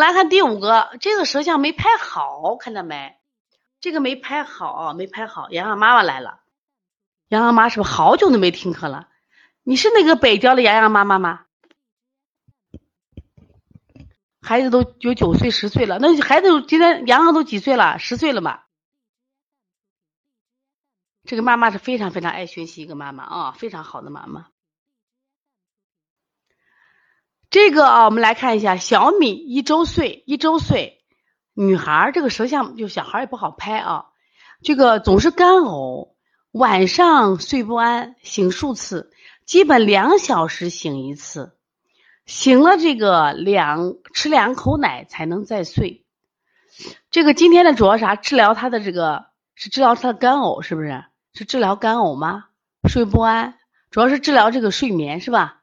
来看第五个，这个舌象没拍好，看到没？这个没拍好，没拍好。洋洋妈妈来了，洋洋妈是不是好久都没听课了？你是那个北郊的洋洋妈妈吗？孩子都有九岁、十岁了，那孩子今天洋洋都几岁了？十岁了吧？这个妈妈是非常非常爱学习一个妈妈啊，非常好的妈妈。这个啊，我们来看一下，小米一周岁，一周岁，女孩这个舌象就小孩也不好拍啊。这个总是干呕，晚上睡不安，醒数次，基本两小时醒一次。醒了这个两吃两口奶才能再睡。这个今天的主要啥？治疗他的这个是治疗他的干呕，是不是？是治疗干呕吗？睡不安，主要是治疗这个睡眠是吧？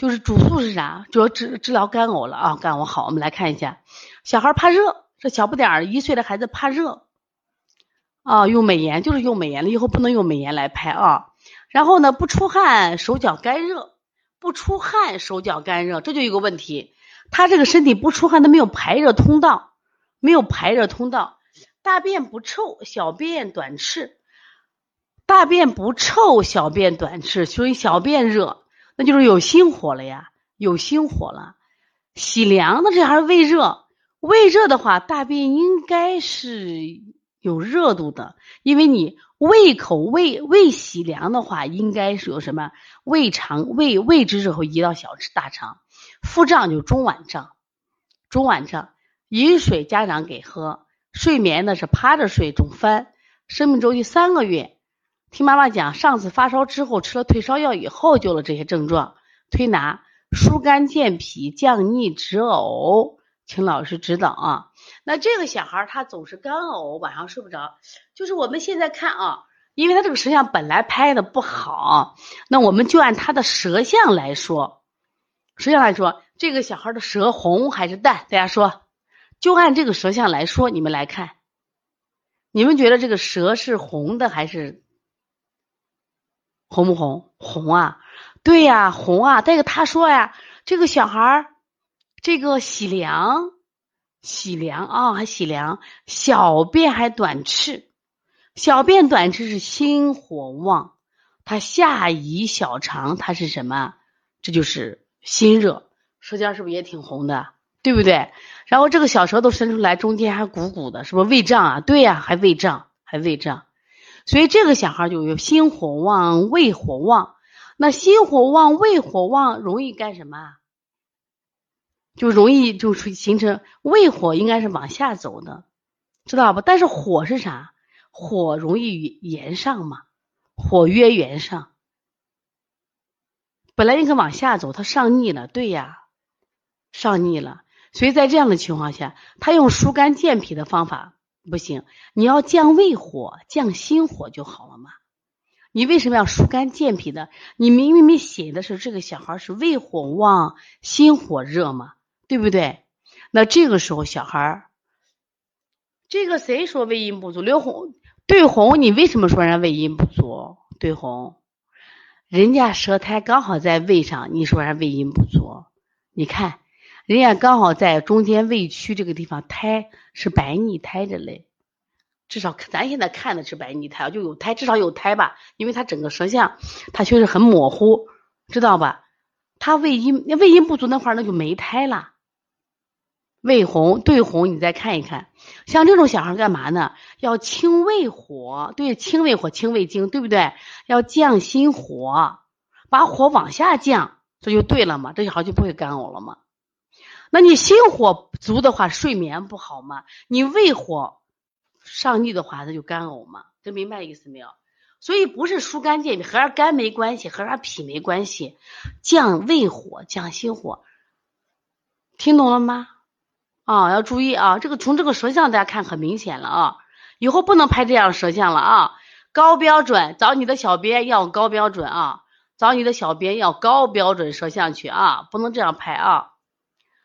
就是主诉是啥？主要治治疗干呕了啊，干呕好。我们来看一下，小孩怕热，这小不点儿一岁的孩子怕热啊，用美颜就是用美颜了，以后不能用美颜来拍啊。然后呢，不出汗，手脚干热。不出汗，手脚干热，这就有个问题。他这个身体不出汗，他没有排热通道，没有排热通道。大便不臭，小便短赤。大便不臭，小便短赤，所以小便热，那就是有心火了呀，有心火了。喜凉，的这还是胃热。胃热的话，大便应该是有热度的，因为你。胃口胃胃喜凉的话，应该是有什么胃肠胃胃之热会移到小大肠，腹胀就中脘胀，中脘胀，饮水家长给喝，睡眠呢是趴着睡，总翻，生命周期三个月，听妈妈讲，上次发烧之后吃了退烧药以后就了这些症状，推拿疏肝健脾降逆止呕，请老师指导啊。那这个小孩他总是干呕，晚上睡不着，就是我们现在看啊，因为他这个舌象本来拍的不好，那我们就按他的舌象来说，舌象来说，这个小孩的舌红还是淡？大家说，就按这个舌象来说，你们来看，你们觉得这个舌是红的还是红不红？红啊，对呀，红啊。再一个他说呀，这个小孩儿这个喜凉。喜凉啊，还喜凉，小便还短赤，小便短赤是心火旺，他下移小肠，它是什么？这就是心热，舌尖是不是也挺红的，对不对？然后这个小舌头伸出来，中间还鼓鼓的，是不是胃胀啊？对呀，还胃胀，还胃胀，所以这个小孩就有心火旺，胃火旺，那心火旺，胃火旺，容易干什么？就容易就出形成胃火，应该是往下走的，知道不？但是火是啥？火容易炎上嘛，火曰炎上。本来应该往下走，它上逆了，对呀，上逆了。所以在这样的情况下，他用疏肝健脾的方法不行，你要降胃火、降心火就好了嘛。你为什么要疏肝健脾的？你明明明写的是这个小孩是胃火旺、心火热嘛？对不对？那这个时候小孩，这个谁说胃阴不足？刘红对红，你为什么说人家胃阴不足？对红，人家舌苔刚好在胃上，你说人家胃阴不足？你看，人家刚好在中间胃区这个地方，胎是白腻胎着嘞。至少咱现在看的是白腻胎，就有胎，至少有胎吧？因为它整个舌象，它确实很模糊，知道吧？他胃阴胃阴不足那块，那就没胎了。胃红对红，你再看一看，像这种小孩干嘛呢？要清胃火，对，清胃火，清胃经，对不对？要降心火，把火往下降，这就对了嘛，这小孩就不会干呕了嘛。那你心火足的话，睡眠不好嘛？你胃火上逆的话，他就干呕嘛？这明白意思没有？所以不是疏肝健脾，和啥肝没关系，和啥脾没关系，降胃火，降心火，听懂了吗？啊，要注意啊！这个从这个舌象大家看很明显了啊，以后不能拍这样舌象了啊！高标准，找你的小编要高标准啊，找你的小编要高标准舌象去啊，不能这样拍啊！